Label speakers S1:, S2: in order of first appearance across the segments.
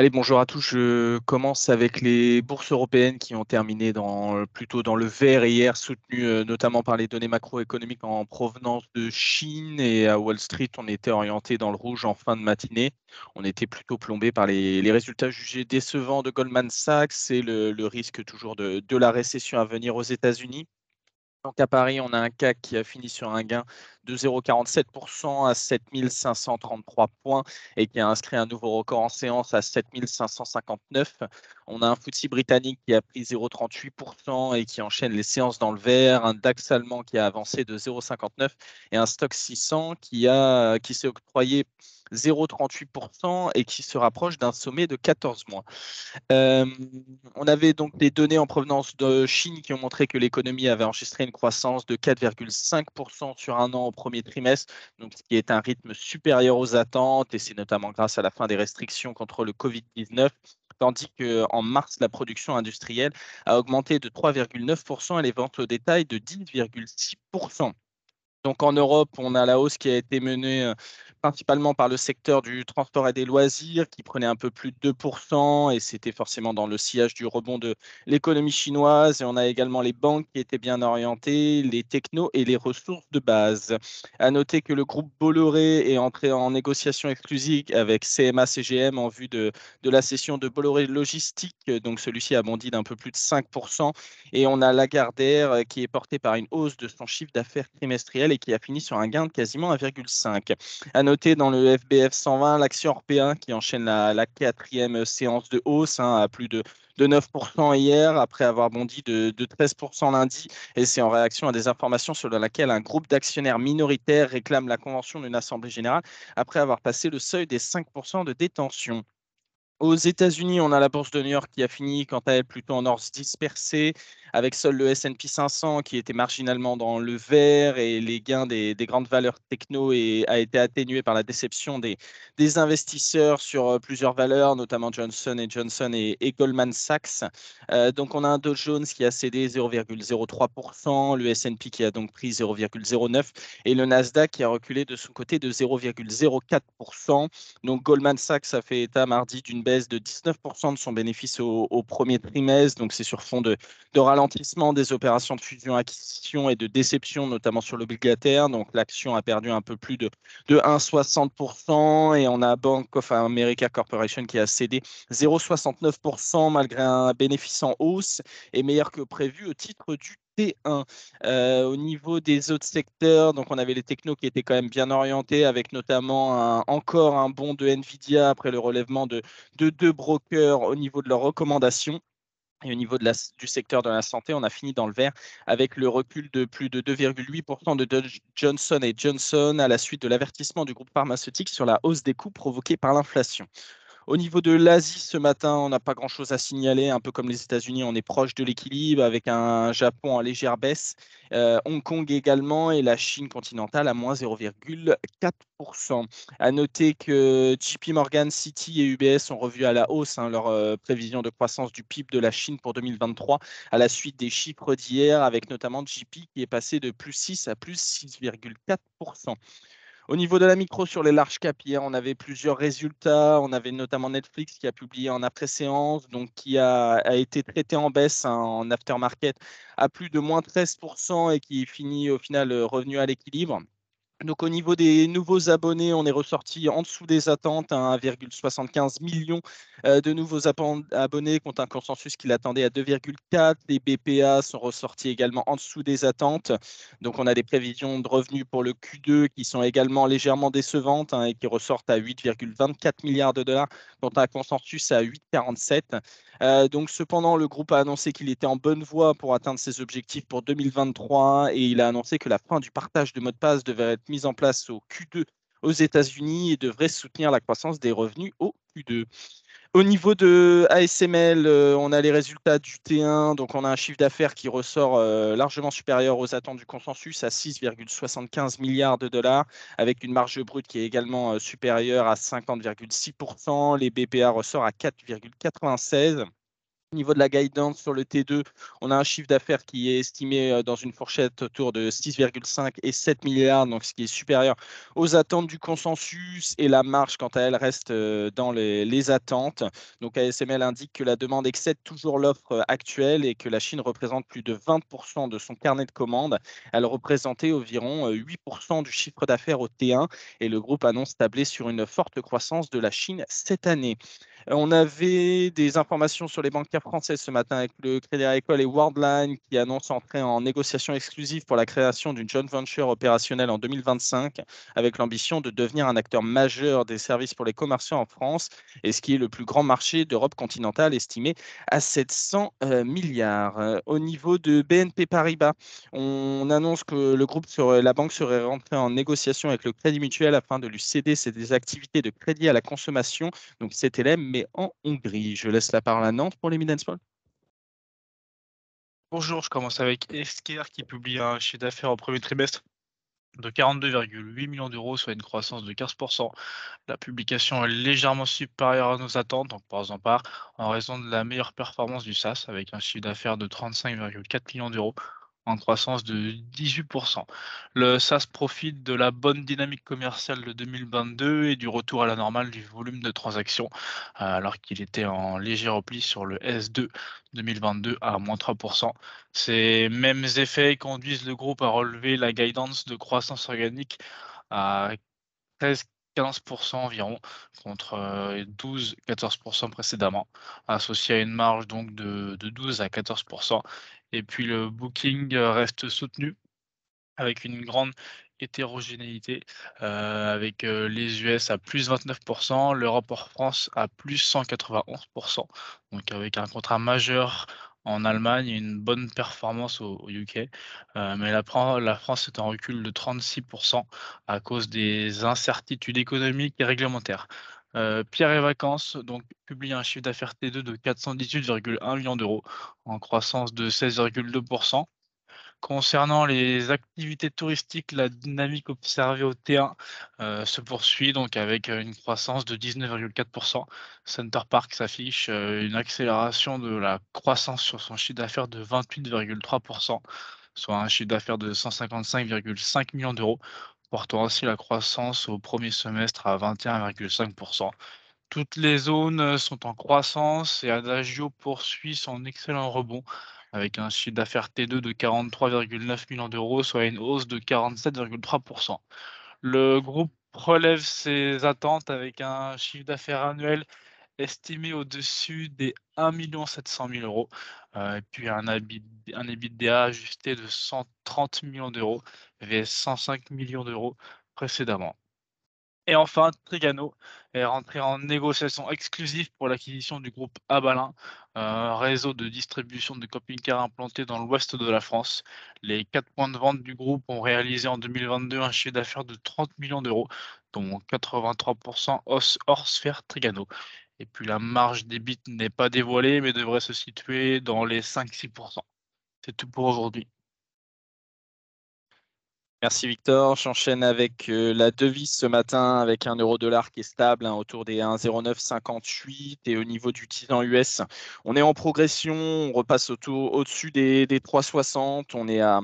S1: Allez, bonjour à tous. Je commence avec les bourses européennes qui ont terminé plutôt dans le vert hier, soutenues euh, notamment par les données macroéconomiques en provenance de Chine. Et à Wall Street, on était orienté dans le rouge en fin de matinée. On était plutôt plombé par les, résultats jugés décevants de Goldman Sachs et le, risque toujours de la récession à venir aux États-Unis. Donc à Paris, on a un CAC qui a fini sur un gain de 0,47% à 7533 points et qui a inscrit un nouveau record en séance à 7559. On a un FTSE britannique qui a pris 0,38% et qui enchaîne les séances dans le vert, un DAX allemand qui a avancé de 0,59 et un Stock 600 qui, a, qui s'est octroyé 0,38% et qui se rapproche d'un sommet de 14 mois. Euh, on avait donc des données en provenance de Chine qui ont montré que l'économie avait enregistré une croissance de 4,5% sur un an au premier trimestre, donc ce qui est un rythme supérieur aux attentes et c'est notamment grâce à la fin des restrictions contre le Covid-19 tandis qu'en mars, la production industrielle a augmenté de 3,9% et les ventes au détail de 10,6%. Donc en Europe, on a la hausse qui a été menée euh, principalement par le secteur du transport et des loisirs qui prenait un peu plus de 2% et c'était forcément dans le sillage du rebond de l'économie chinoise. Et on a également les banques qui étaient bien orientées, les technos et les ressources de base. À noter que le groupe Bolloré est entré en négociation exclusive avec CMA-CGM en vue de, de la cession de Bolloré Logistique. Donc celui-ci a bondi d'un peu plus de 5%. Et on a Lagardère qui est porté par une hausse de son chiffre d'affaires trimestriel et qui a fini sur un gain de quasiment 1,5. Noter dans le FBF 120, l'action européen qui enchaîne la, quatrième séance de hausse hein, à plus de, de 9% hier, après avoir bondi de, de 13% lundi. Et c'est en réaction à des informations selon lesquelles un groupe d'actionnaires minoritaires réclame la convention d'une assemblée générale après avoir passé le seuil des 5% de détention. Aux États-Unis, on a la bourse de New York qui a fini, quant à elle, plutôt en ordre dispersé, avec seul le S&P 500 qui était marginalement dans le vert et les gains des, grandes valeurs techno et a été atténué par la déception des, des investisseurs sur euh, plusieurs valeurs, notamment Johnson Johnson et, Goldman Sachs. Euh, donc, on a un Dow Jones qui a cédé 0,03%, le S&P qui a donc pris 0,09% et le Nasdaq qui a reculé de son côté de 0,04%. Donc, Goldman Sachs a fait état mardi d'une de 19% de son bénéfice au, premier trimestre. Donc, c'est sur fond de, ralentissement des opérations de fusion-acquisition et de déception, notamment sur l'obligataire. Donc, l'action a perdu un peu plus de, de 1,60%. Et on a Bank of America Corporation qui a cédé 0,69% malgré un bénéfice en hausse et meilleur que prévu au titre du T1. Euh, au niveau des autres secteurs, donc on avait les technos qui étaient quand même bien orientés, avec notamment encore un bond de Nvidia après le relèvement de, deux brokers au niveau de leurs recommandations. Et au niveau du secteur de la santé, on a fini dans le vert avec le recul de plus de 2,8% de Johnson Johnson à la suite de l'avertissement du groupe pharmaceutique sur la hausse des coûts provoquée par l'inflation. Au niveau de l'Asie, ce matin, on n'a pas grand-chose à signaler. Un peu comme les États-Unis, on est proche de l'équilibre avec un Japon en légère baisse, euh, Hong Kong également et la Chine continentale à moins 0,4%. À noter que JP Morgan, City et UBS ont revu à la hausse hein, leur euh, prévision de croissance du PIB de la Chine pour 2023 à la suite des chiffres d'hier, avec notamment JP qui est passé de plus 6 à plus 6,4%. Au niveau de la micro sur les larges caps, on avait plusieurs résultats. On avait notamment Netflix qui a publié en après-séance, donc qui a, été traité en baisse hein, en aftermarket à plus de moins 13% et qui finit au final euh, revenu à l'équilibre. Donc au niveau des nouveaux abonnés, on est ressorti en dessous des attentes, à 1,75 million euh, de nouveaux abonnés contre un consensus qui l'attendait à 2,4. Les BPA sont ressortis également en dessous des attentes. Donc on a des prévisions de revenus pour le Q2 qui sont également légèrement décevantes hein, et qui ressortent à 8,24 milliards de dollars contre un consensus à 8,47. Euh, donc, cependant, le groupe a annoncé qu'il était en bonne voie pour atteindre ses objectifs pour 2023 et il a annoncé que la fin du partage de mots de passe devrait être mise en place au Q2 aux États-Unis et devrait soutenir la croissance des revenus au Q2. Au niveau de ASML, euh, on a les résultats du T1, donc on a un chiffre d'affaires qui ressort euh, largement supérieur aux attentes du consensus à 6,75 milliards de dollars, avec une marge brute qui est également supérieure à 50,6%. Les BPA ressortent à 4,96%. Au niveau de la guidance sur le T2, on a un chiffre d'affaires qui est estimé euh, dans une fourchette autour de 6,5 et 7 milliards, donc ce qui est supérieur aux attentes du consensus et la marge, quant à elle, reste euh, dans les, attentes. Donc ASML indique que la demande excède toujours l'offre euh, actuelle et que la Chine représente plus de 20% de son carnet de commandes. Elle représentait environ 8% du chiffre d'affaires au T1 et le groupe annonce tabler sur une forte croissance de la Chine cette année. On avait des informations sur les français ce matin avec le Crédit Agricole et Worldline qui annoncent entrer en négociation exclusive pour la création d'une joint venture opérationnelle en 2025 avec l'ambition de devenir un acteur majeur des services pour les commerçants en France et ce qui est le plus grand marché d'Europe continentale estimé à 700 euh, milliards. Euh, au niveau de BNP Paribas, on annonce que le groupe la banque serait rentrée en négociation avec le Crédit Mutuel afin de lui céder ses activités de crédit à la consommation, donc CTLM, mais en Hongrie. Je laisse la parole à Nantes pour les
S2: Bonjour, je commence avec Esker qui publie un chiffre d'affaires au premier trimestre de 42,8 millions d'euros, soit une croissance de 15%. La publication est légèrement supérieure à nos attentes, donc par exemple en raison de la meilleure performance du SaaS, avec un chiffre d'affaires de 35,4 millions d'euros, en croissance de 18%. Le SaaS profite de la bonne dynamique commerciale de 2022 et du retour à la normale du volume de transactions, euh, alors qu'il était en léger repli sur le S2 2022 à moins 3%. Ces mêmes effets conduisent le groupe à relever la guidance de croissance organique à 13 15% environ, contre 12-14% euh, précédemment, associé à une marge donc de, de 12 à 14%. Et puis le booking euh, reste soutenu avec une grande hétérogénéité, euh, avec euh, les US à plus 29%, l'Europe hors France à plus 191%, donc avec un contrat majeur en Allemagne et une bonne performance au, UK. mais la, la, France est en recul de 36% à cause des incertitudes économiques et réglementaires. Pierre et Vacances donc, publie un chiffre d'affaires T2 de 418,1 millions d'euros, en croissance de 16,2%. Concernant les activités touristiques, la dynamique observée au T1 se poursuit donc avec une croissance de 19,4%. Center Park s'affiche une accélération de la croissance sur son chiffre d'affaires de 28,3%, soit un chiffre d'affaires de 155,5 millions d'euros portant ainsi la croissance au premier semestre à 21,5%. Toutes les zones sont en croissance et Adagio poursuit son excellent rebond avec un chiffre d'affaires T2 de 43,9 millions d'euros, soit une hausse de 47,3%. Le groupe relève ses attentes avec un chiffre d'affaires annuel estimé au-dessus des 1 700 000 euros, euh, et puis un, un EBITDA ajusté de 130 millions d'euros, vs 105 millions d'euros précédemment. Et enfin, Trigano est rentré en négociation exclusive pour l'acquisition du groupe Abalin, un réseau de distribution de camping-cars implanté dans l'ouest de la France. Les quatre points de vente du groupe ont réalisé en 2022 un chiffre d'affaires de 30 millions d'euros, dont 83% hors sphère Trigano. Et puis la marge des bits n'est pas dévoilée, mais devrait se situer dans les 5-6%. C'est tout pour aujourd'hui.
S1: Merci Victor. J'enchaîne avec euh, la devise ce matin avec un euro dollar qui est stable hein, autour des 1,0958 et au niveau du 10 ans US, on est en progression, on repasse au-dessus des, des 3,60, on est à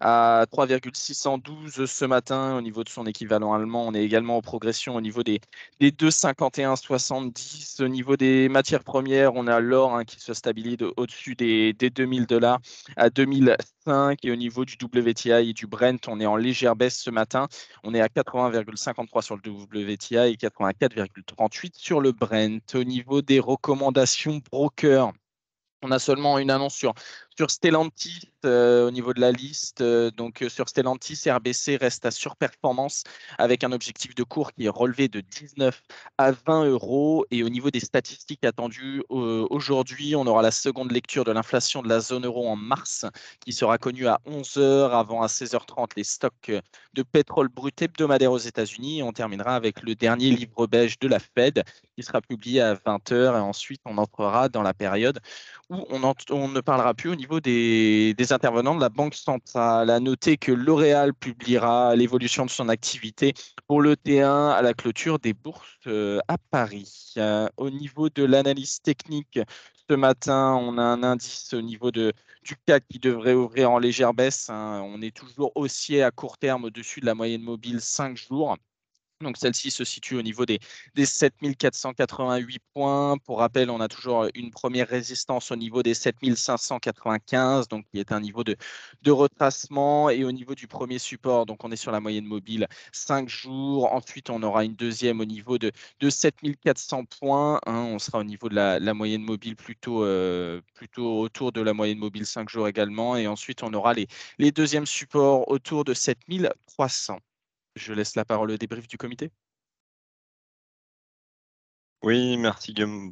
S1: à 3,612 ce matin au niveau de son équivalent allemand. On est également en progression au niveau des, des 2,51,70. Au niveau des matières premières, on a l'or hein, qui se stabilise au-dessus des, des 2000 dollars à 2005. Et au niveau du WTI et du Brent, on est en légère baisse ce matin. On est à 80,53 sur le WTI et 84,38 sur le Brent. Au niveau des recommandations broker, on a seulement une annonce sur, sur Stellantis au niveau de la liste. Euh, donc euh, sur Stellantis, RBC reste à surperformance avec un objectif de cours qui est relevé de 19 à 20 euros. Et au niveau des statistiques attendues aujourd'hui, on aura la seconde lecture de l'inflation de la zone euro en mars qui sera connue à 11h avant à 16h30 les stocks de pétrole brut hebdomadaire aux États-Unis. On terminera avec le dernier livre beige de la Fed qui sera publié à 20h et ensuite on entrera dans la période où on, on ne parlera plus au niveau des, intervenants de la Banque centrale. À noter que L'Oréal publiera l'évolution de son activité pour le T1 à la clôture des bourses euh, à Paris. Euh, au niveau de l'analyse technique ce matin, on a un indice au niveau de, du CAC qui devrait ouvrir en légère baisse. Hein. On est toujours haussier à court terme au-dessus de la moyenne mobile 5 jours. Donc celle-ci se situe au niveau des, des 7488 points. Pour rappel, on a toujours une première résistance au niveau des 7595, donc qui est un niveau de, de retracement. Et au niveau du premier support, donc on est sur la moyenne mobile 5 jours. Ensuite, on aura une deuxième au niveau de, de 7400 points. Hein. On sera au niveau de la, moyenne mobile plutôt, euh, plutôt autour de la moyenne mobile 5 jours également. Et ensuite, on aura les, les deuxièmes supports autour de 7300. Je laisse la parole au débrief du comité.
S3: Oui, merci Guillaume.